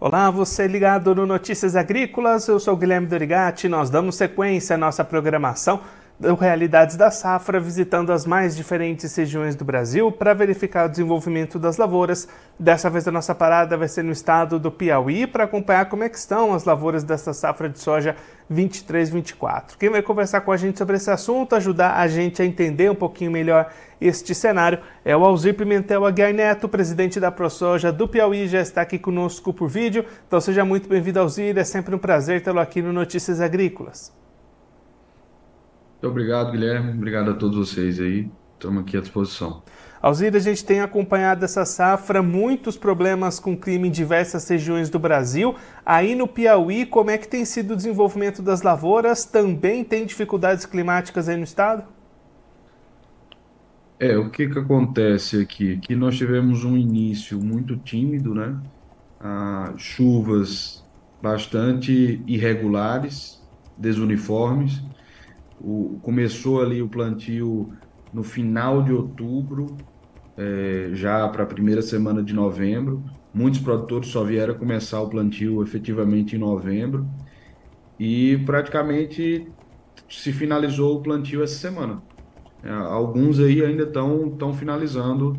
Olá, você ligado no Notícias Agrícolas, eu sou Guilherme Dorigati, nós damos sequência à nossa programação do Realidades da Safra, visitando as mais diferentes regiões do Brasil para verificar o desenvolvimento das lavouras. Dessa vez a nossa parada vai ser no estado do Piauí para acompanhar como é que estão as lavouras dessa safra de soja 23-24. Quem vai conversar com a gente sobre esse assunto, ajudar a gente a entender um pouquinho melhor este cenário, é o Alzir Pimentel Aguiar Neto, presidente da ProSoja do Piauí, já está aqui conosco por vídeo. Então seja muito bem-vindo, Alzir, é sempre um prazer tê-lo aqui no Notícias Agrícolas. Muito obrigado, Guilherme. Obrigado a todos vocês aí. Estamos aqui à disposição. Alzira, a gente tem acompanhado essa safra, muitos problemas com clima em diversas regiões do Brasil. Aí no Piauí, como é que tem sido o desenvolvimento das lavouras? Também tem dificuldades climáticas aí no estado? É, o que que acontece aqui? Que nós tivemos um início muito tímido, né? Ah, chuvas bastante irregulares, desuniformes. O, começou ali o plantio no final de outubro, é, já para a primeira semana de novembro. Muitos produtores só vieram começar o plantio efetivamente em novembro e praticamente se finalizou o plantio essa semana. É, alguns aí ainda estão finalizando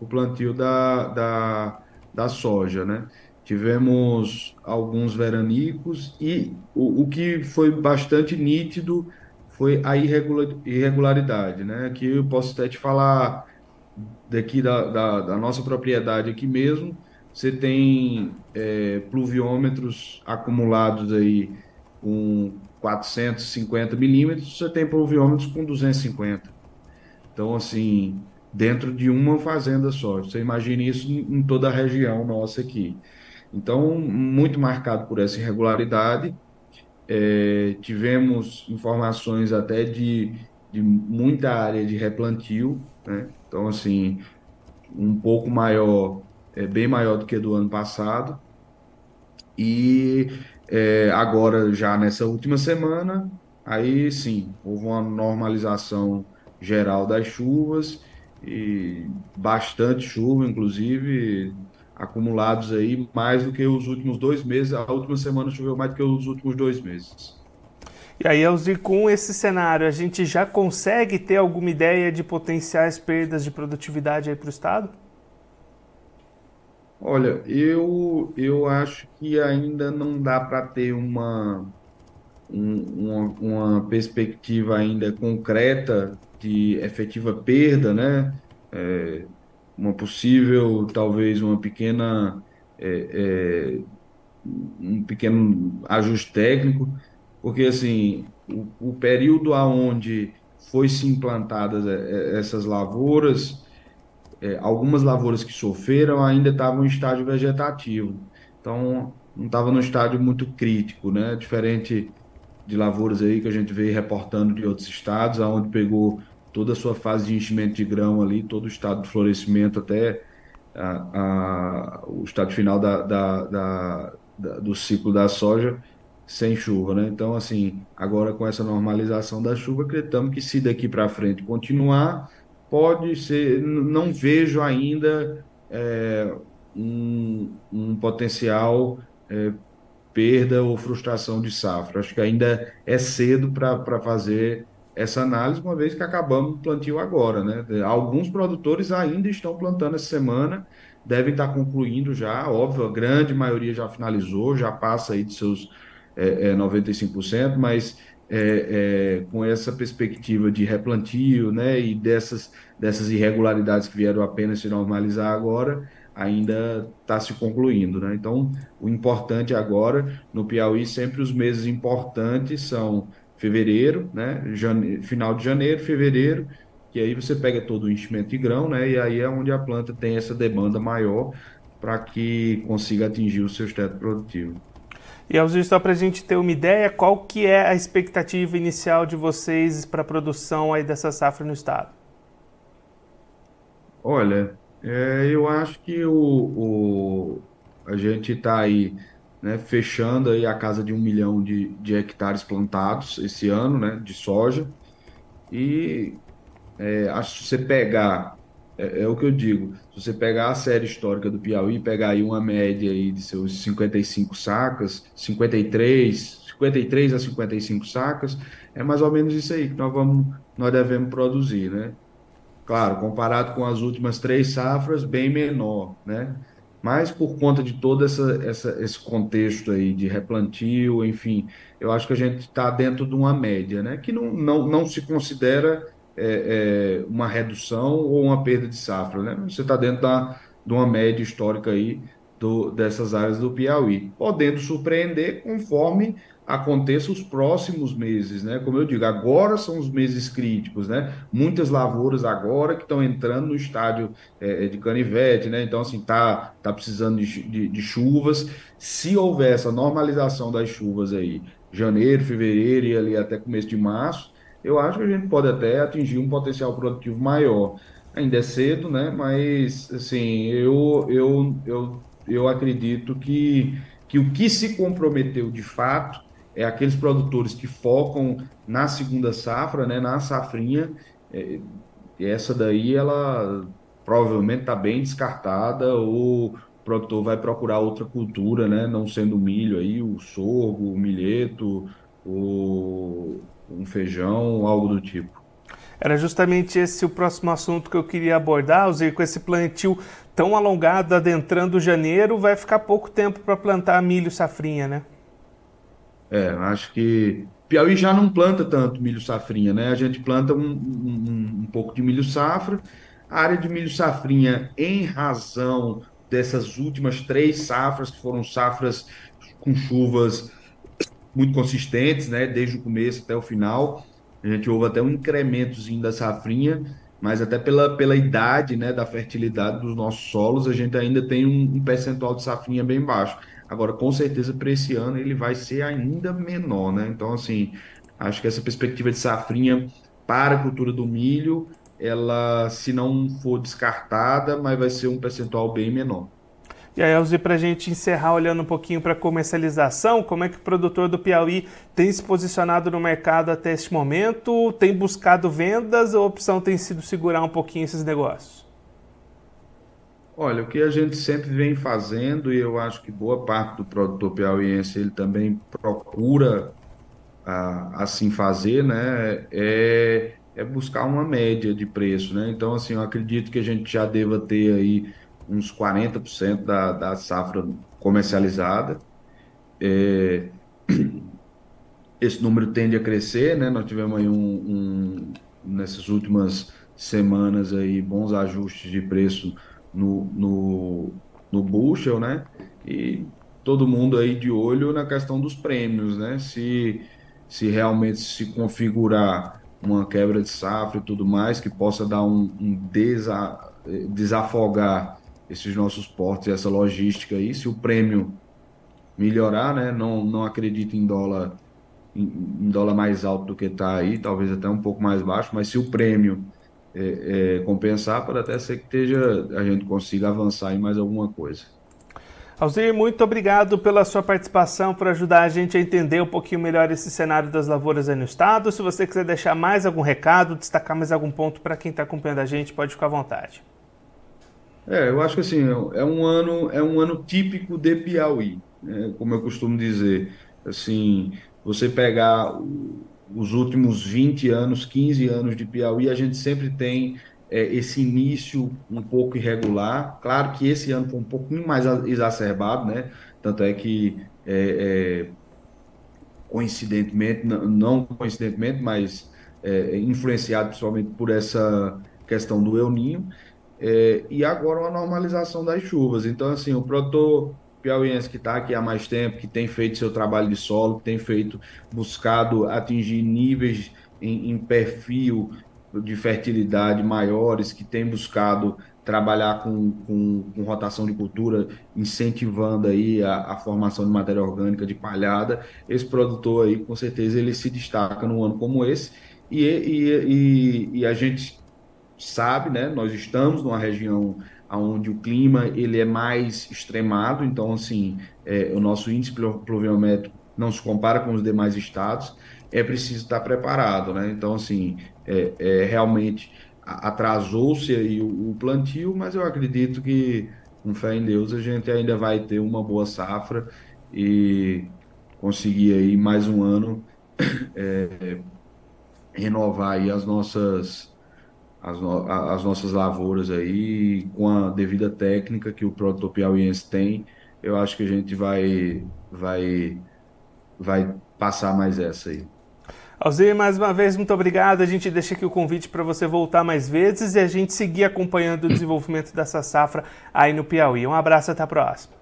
o plantio da, da, da soja, né? Tivemos alguns veranicos e o, o que foi bastante nítido foi a irregularidade, né? Que eu posso até te falar daqui da, da, da nossa propriedade aqui mesmo, você tem é, pluviômetros acumulados aí com 450 milímetros, você tem pluviômetros com 250. Então, assim, dentro de uma fazenda só. Você imagina isso em toda a região nossa aqui. Então, muito marcado por essa irregularidade é, tivemos informações até de, de muita área de replantio, né? Então, assim, um pouco maior, é, bem maior do que do ano passado. E é, agora, já nessa última semana, aí sim, houve uma normalização geral das chuvas e bastante chuva, inclusive acumulados aí mais do que os últimos dois meses. A última semana choveu mais do que os últimos dois meses. E aí, Elzi, com esse cenário, a gente já consegue ter alguma ideia de potenciais perdas de produtividade aí para o Estado? Olha, eu, eu acho que ainda não dá para ter uma, um, uma, uma, perspectiva ainda concreta de efetiva perda, né? É, uma possível, talvez uma pequena, é, é, um pequeno ajuste técnico, porque assim, o, o período aonde foi se implantadas é, é, essas lavouras, é, algumas lavouras que sofreram ainda estavam em estágio vegetativo, então não estava no estágio muito crítico, né? Diferente de lavouras aí que a gente vê reportando de outros estados, aonde pegou toda a sua fase de enchimento de grão ali, todo o estado de florescimento até a, a, o estado final da, da, da, do ciclo da soja sem chuva, né? Então, assim, agora com essa normalização da chuva, acreditamos que se daqui para frente continuar, pode ser, não vejo ainda é, um, um, potencial é, perda ou frustração de safra. Acho que ainda é cedo para fazer essa análise, uma vez que acabamos o plantio agora, né? Alguns produtores ainda estão plantando essa semana, devem estar concluindo já, óbvio, a grande maioria já finalizou, já passa aí de seus é, é, 95%, mas é, é, com essa perspectiva de replantio, né, e dessas, dessas irregularidades que vieram apenas se normalizar agora, ainda está se concluindo, né? Então, o importante agora, no Piauí, sempre os meses importantes são fevereiro, né? Jane... Final de janeiro, fevereiro, que aí você pega todo o enchimento de grão, né? E aí é onde a planta tem essa demanda maior para que consiga atingir o seu teto produtivo. E Alzir, só para a gente ter uma ideia, qual que é a expectativa inicial de vocês para a produção aí dessa safra no estado? Olha, é, eu acho que o, o a gente está aí né, fechando aí a casa de um milhão de, de hectares plantados esse ano, né, de soja. E é, acho que você pegar é, é, o que eu digo. Se você pegar a série histórica do Piauí, pegar aí uma média aí de seus 55 sacas, 53, 53 a 55 sacas, é mais ou menos isso aí que nós vamos, nós devemos produzir, né? Claro, comparado com as últimas três safras, bem menor, né? Mas por conta de todo essa, essa, esse contexto aí de replantio, enfim, eu acho que a gente está dentro de uma média, né? Que não, não, não se considera é, é, uma redução ou uma perda de safra, né? Você está dentro da, de uma média histórica aí do, dessas áreas do Piauí, podendo surpreender conforme aconteça os próximos meses, né? Como eu digo, agora são os meses críticos, né? Muitas lavouras agora que estão entrando no estádio é, de canivete, né? Então, assim, tá, tá precisando de, de, de, chuvas. Se houver essa normalização das chuvas aí, janeiro, fevereiro e ali até começo de março, eu acho que a gente pode até atingir um potencial produtivo maior. Ainda é cedo, né? Mas, assim, eu, eu, eu, eu acredito que, que o que se comprometeu de fato é aqueles produtores que focam na segunda safra, né, na safrinha, é, essa daí ela provavelmente está bem descartada ou o produtor vai procurar outra cultura, né, não sendo o milho aí, o sorgo, o milheto, o um feijão, algo do tipo. Era justamente esse o próximo assunto que eu queria abordar, Alzir, com esse plantio tão alongado adentrando janeiro, vai ficar pouco tempo para plantar milho safrinha, né? É, acho que Piauí já não planta tanto milho safrinha, né? A gente planta um, um, um pouco de milho safra. A área de milho safrinha, em razão dessas últimas três safras, que foram safras com chuvas muito consistentes, né? Desde o começo até o final. A gente houve até um incrementozinho da safrinha, mas até pela, pela idade, né, da fertilidade dos nossos solos, a gente ainda tem um, um percentual de safrinha bem baixo. Agora, com certeza, para esse ano ele vai ser ainda menor, né? Então, assim, acho que essa perspectiva de safrinha para a cultura do milho, ela, se não for descartada, mas vai ser um percentual bem menor. E aí, Elzi, para a gente encerrar olhando um pouquinho para a comercialização, como é que o produtor do Piauí tem se posicionado no mercado até este momento? Tem buscado vendas ou a opção tem sido segurar um pouquinho esses negócios? Olha, o que a gente sempre vem fazendo, e eu acho que boa parte do produtor piauiense ele também procura ah, assim fazer, né, é, é buscar uma média de preço, né? Então, assim, eu acredito que a gente já deva ter aí uns 40% da, da safra comercializada. É, esse número tende a crescer, né? Nós tivemos aí um, um nessas últimas semanas aí bons ajustes de preço no, no, no Bushel, né? E todo mundo aí de olho na questão dos prêmios, né? Se, se realmente se configurar uma quebra de safra e tudo mais, que possa dar um, um desa, desafogar esses nossos portos e essa logística aí, se o prêmio melhorar, né? Não, não acredito em dólar em, dólar mais alto do que está aí, talvez até um pouco mais baixo, mas se o prêmio é, é, compensar, pode até ser que esteja, a gente consiga avançar em mais alguma coisa. Alzir, muito obrigado pela sua participação, por ajudar a gente a entender um pouquinho melhor esse cenário das lavouras aí no estado. Se você quiser deixar mais algum recado, destacar mais algum ponto para quem está acompanhando a gente, pode ficar à vontade. É, eu acho que assim, é um ano, é um ano típico de Piauí, né? como eu costumo dizer. Assim, você pegar os últimos 20 anos, 15 anos de Piauí, a gente sempre tem é, esse início um pouco irregular. Claro que esse ano foi um pouquinho mais exacerbado, né? Tanto é que, é, é, coincidentemente, não coincidentemente, mas é, influenciado principalmente por essa questão do El Ninho, é, e agora uma normalização das chuvas. Então, assim, o produtor piauiense que está aqui há mais tempo, que tem feito seu trabalho de solo, que tem feito, buscado atingir níveis em, em perfil de fertilidade maiores, que tem buscado trabalhar com, com, com, rotação de cultura, incentivando aí a, a, formação de matéria orgânica de palhada. Esse produtor aí, com certeza, ele se destaca num ano como esse. E, e, e, e a gente sabe, né? Nós estamos numa região onde o clima ele é mais extremado, então assim é, o nosso índice pluviométrico não se compara com os demais estados, é preciso estar preparado, né? Então assim é, é realmente atrasou-se aí o, o plantio, mas eu acredito que, com fé em Deus, a gente ainda vai ter uma boa safra e conseguir aí mais um ano é, renovar aí as nossas as, no, as nossas lavouras aí com a devida técnica que o produtor piauiense tem, eu acho que a gente vai vai vai passar mais essa aí. Alzir, mais uma vez, muito obrigado. A gente deixa aqui o convite para você voltar mais vezes e a gente seguir acompanhando o desenvolvimento dessa safra aí no Piauí. Um abraço, até a próxima.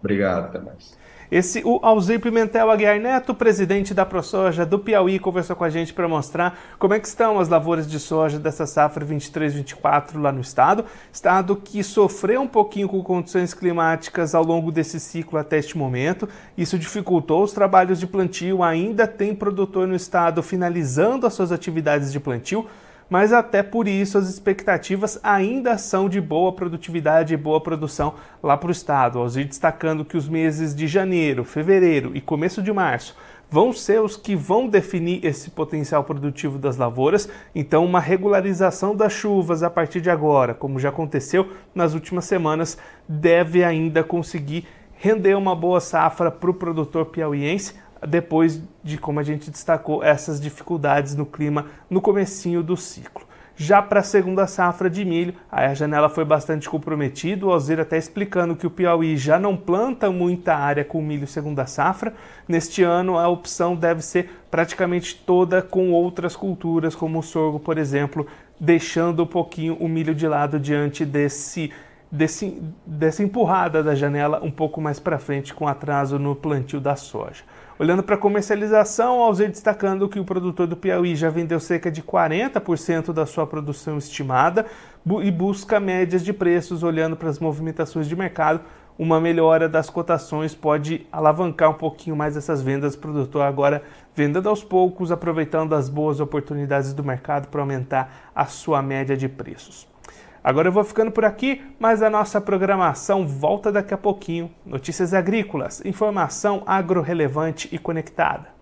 Obrigado, até mais. Esse, o Alzir Pimentel Aguiar Neto, presidente da ProSoja do Piauí, conversou com a gente para mostrar como é que estão as lavouras de soja dessa safra 23-24 lá no estado. Estado que sofreu um pouquinho com condições climáticas ao longo desse ciclo até este momento. Isso dificultou os trabalhos de plantio. Ainda tem produtor no estado finalizando as suas atividades de plantio mas até por isso as expectativas ainda são de boa produtividade e boa produção lá para o estado. Alzir destacando que os meses de janeiro, fevereiro e começo de março vão ser os que vão definir esse potencial produtivo das lavouras. Então, uma regularização das chuvas a partir de agora, como já aconteceu nas últimas semanas, deve ainda conseguir render uma boa safra para o produtor piauiense depois de, como a gente destacou, essas dificuldades no clima no comecinho do ciclo. Já para a segunda safra de milho, a janela foi bastante comprometida, o Alzir até explicando que o Piauí já não planta muita área com milho segunda safra. Neste ano, a opção deve ser praticamente toda com outras culturas, como o sorgo, por exemplo, deixando um pouquinho o milho de lado diante desse, desse, dessa empurrada da janela um pouco mais para frente, com atraso no plantio da soja. Olhando para a comercialização, Alzir destacando que o produtor do Piauí já vendeu cerca de 40% da sua produção estimada e busca médias de preços, olhando para as movimentações de mercado. Uma melhora das cotações pode alavancar um pouquinho mais essas vendas. O produtor agora vendendo aos poucos, aproveitando as boas oportunidades do mercado para aumentar a sua média de preços. Agora eu vou ficando por aqui, mas a nossa programação volta daqui a pouquinho. Notícias agrícolas, informação agro-relevante e conectada.